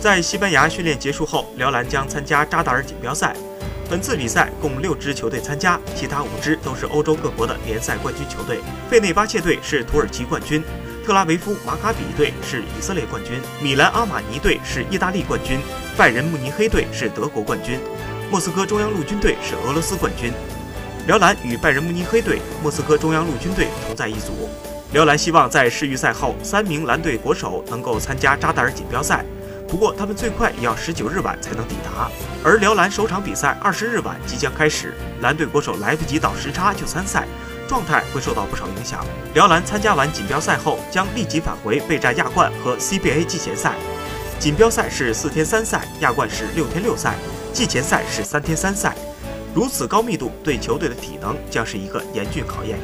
在西班牙训练结束后，辽篮将参加扎达尔锦标赛。本次比赛共六支球队参加，其他五支都是欧洲各国的联赛冠军球队。费内巴切队是土耳其冠军，特拉维夫马卡比队是以色列冠军，米兰阿马尼队是意大利冠军，拜仁慕尼黑队是德国冠军，莫斯科中央陆军队是俄罗斯冠军。辽篮与拜仁慕尼黑队、莫斯科中央陆军队同在一组。辽篮希望在世预赛后，三名蓝队国手能够参加扎达尔锦标赛。不过，他们最快也要十九日晚才能抵达。而辽篮首场比赛二十日晚即将开始，蓝队国手来不及倒时差就参赛，状态会受到不少影响。辽篮参加完锦标赛后，将立即返回备战亚冠和 CBA 季前赛。锦标赛是四天三赛，亚冠是六天六赛，季前赛是三天三赛。如此高密度，对球队的体能将是一个严峻考验。